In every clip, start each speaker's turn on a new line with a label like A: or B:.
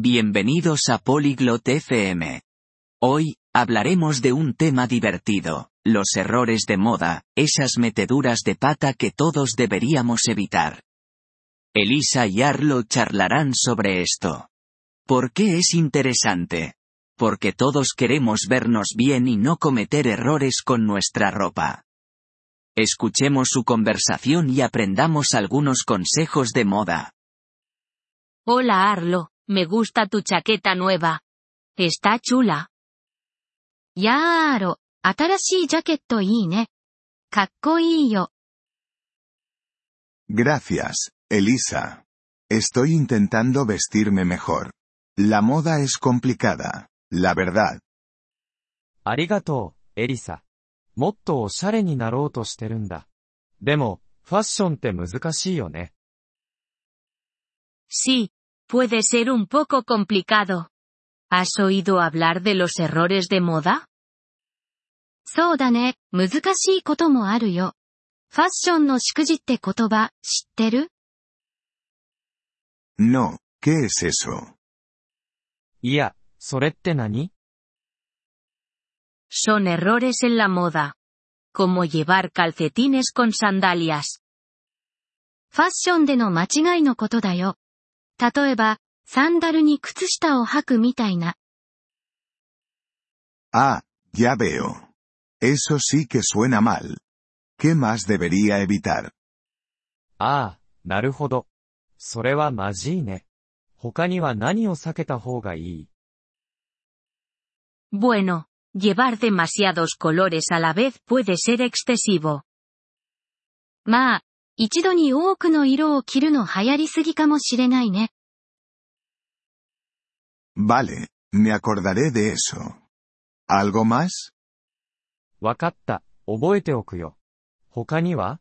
A: Bienvenidos a Polyglot FM. Hoy, hablaremos de un tema divertido, los errores de moda, esas meteduras de pata que todos deberíamos evitar. Elisa y Arlo charlarán sobre esto. ¿Por qué es interesante? Porque todos queremos vernos bien y no cometer errores con nuestra ropa. Escuchemos su conversación y aprendamos algunos consejos de moda.
B: Hola Arlo, me gusta tu chaqueta nueva. Está chula.
C: やーアロ、新しいジャケットいいね。かっこいいよ。
D: Gracias, Elisa. Estoy intentando vestirme mejor. La moda es complicada, la verdad.
E: ありがとう、エリサ。もっとおしゃれになろうとしてるんだ。でも、ファッションって難しいよね。
B: Sí, puede ser un poco complicado. ¿Has oído hablar de los errores de moda?
C: そうだね、難しいこともあるよ。ファッションのしくじって言葉、知ってる
D: No, ¿qué es eso?
E: いや、それって何
B: Son errores en la moda. Como llevar calcetines con sandalias.
C: ファッションでの間違いのことだよ。 例えば、サンダルに靴下を履くみたいな。
D: Ah, ya veo. Eso sí que suena mal. ¿Qué más debería evitar?
E: ああ、なるほど。それはまじいね。他には何を避けた方がいい
B: Bueno, llevar demasiados colores a la vez puede ser excesivo.
C: まあ、一度に多くの色を着るの流行りすぎかもしれないね。
D: Vale, me acordaré de eso. ¿Algo más?
E: わかった、覚えておくよ。他には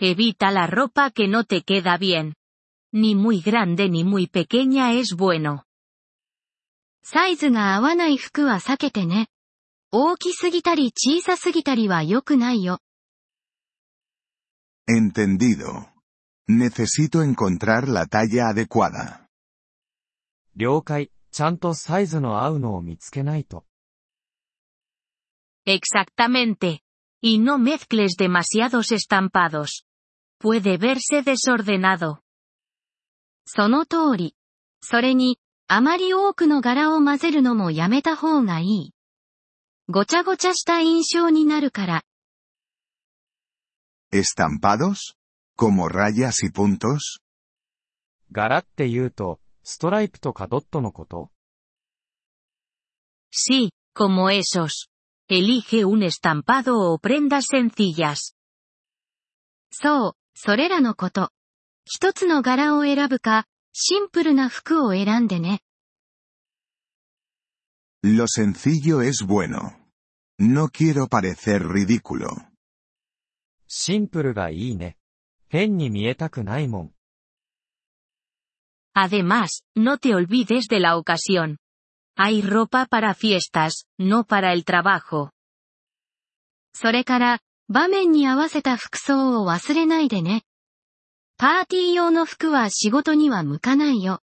B: Evita la ropa que no te queda bien. Ni muy grande ni muy pequeña es bueno.
C: サイズが合わない服は避けてね。大きすぎたり小さすぎたりは良くないよ。
D: Entendido. Necesito encontrar la talla adecuada.
E: 了解、ちゃんとサイズの合うのを見つけないと。
B: Exactamente. Y no mezcles demasiados estampados. Puede verse desordenado.
C: その通り。それに、あまり多くの柄を混ぜるのもやめた方がいい。ごちゃごちゃした印象になるから。
D: ¿Estampados? ¿Como rayas y puntos?
E: 柄って言うと、ストライプとかドットのこと
B: Sí, como esos. Elige un estampado o prendas sencillas.
C: そう、それらのこと。一つの柄を選ぶか、シンプルな服を選んでね。
D: Lo sencillo es bueno. No quiero parecer ridículo.
E: シンプルがいいね。変に見えたくないもん。
B: Además, no te olvides de la ocasión. Hay ropa para fiestas, no para el trabajo.
C: それから、場面に合わせた服装を忘れないでね。パーティー用の服は仕事には向かないよ。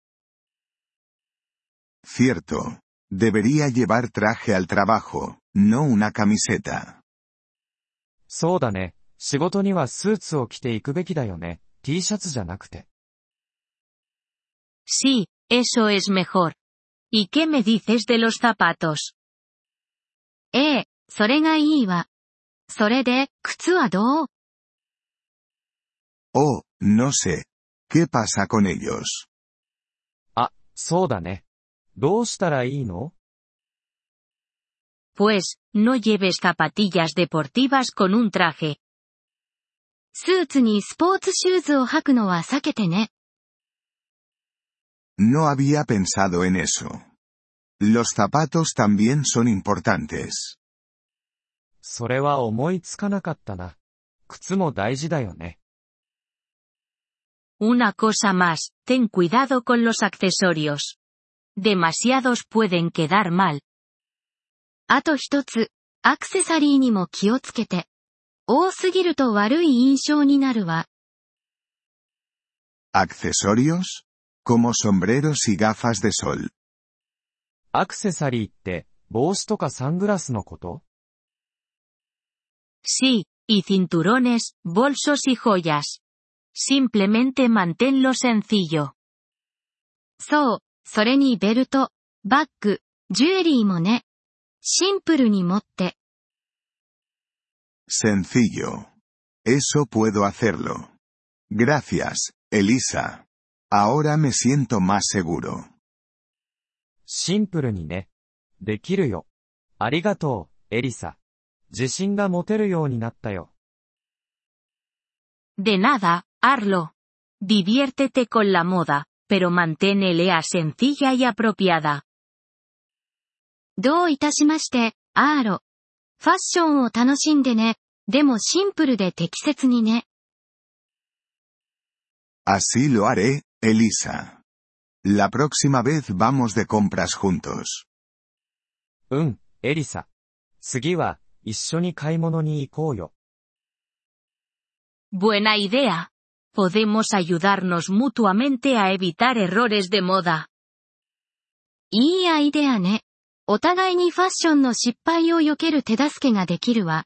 D: Cierto. Debería llevar traje al trabajo, no una camiseta.
E: そうだね。仕事にはスーツを着ていくべきだよね。T シャツじゃなくて。
B: Sí, eso es mejor. ¿Y qué me dices de los zapatos?
C: ええ、それがいいわ。それで、靴はどう
D: Oh, no sé. ¿Qué pasa con ellos?
E: あ、そうだね。どうしたらいいの
B: Pues, no lleves zapatillas deportivas con un traje.
C: スーツにスポーツシューズを履くのは避けてね。
D: No había pensado en eso. Los zapatos también son importantes.
E: それは思いつかなかったな。靴も大事だよね。
B: Una cosa más, ten cuidado con los accesorios. Demasiados pueden quedar mal.
C: あと一つ、アクセサリーにも気をつけて。多すぎると悪い印象になるわ。
D: ¿Accesorios? como sombreros y gafas de sol.
E: アクセサリーって、帽子とかサングラスのこと
B: Sí, y cinturones, bolsos y joyas. Simplemente manténlo sencillo.
C: そう、それにベルト、バッグ、ジュエリーもね。シンプルに持って。
D: Sencillo. Eso puedo hacerlo. Gracias, Elisa. Ahora me siento más seguro.
E: シンプルにね。できるよ。ありがとう、エリサ。自信が持てるようになったよ。
B: De nada, Arlo. Diviértete con la moda, pero mantén Lea sencilla y apropiada.
C: どういたしまして、アーロ。ファッションを楽しんでね。 でもシンプルで適切にね。
D: Así lo haré, Elisa. La próxima vez vamos de compras juntos.
E: うん、エリサ。次は、一緒に買い物に行こうよ。
B: Buena idea. Podemos ayudarnos mutuamente a evitar errores de moda.
C: いいアイデアね。お互いにファッションの失敗を避ける手助けができるわ。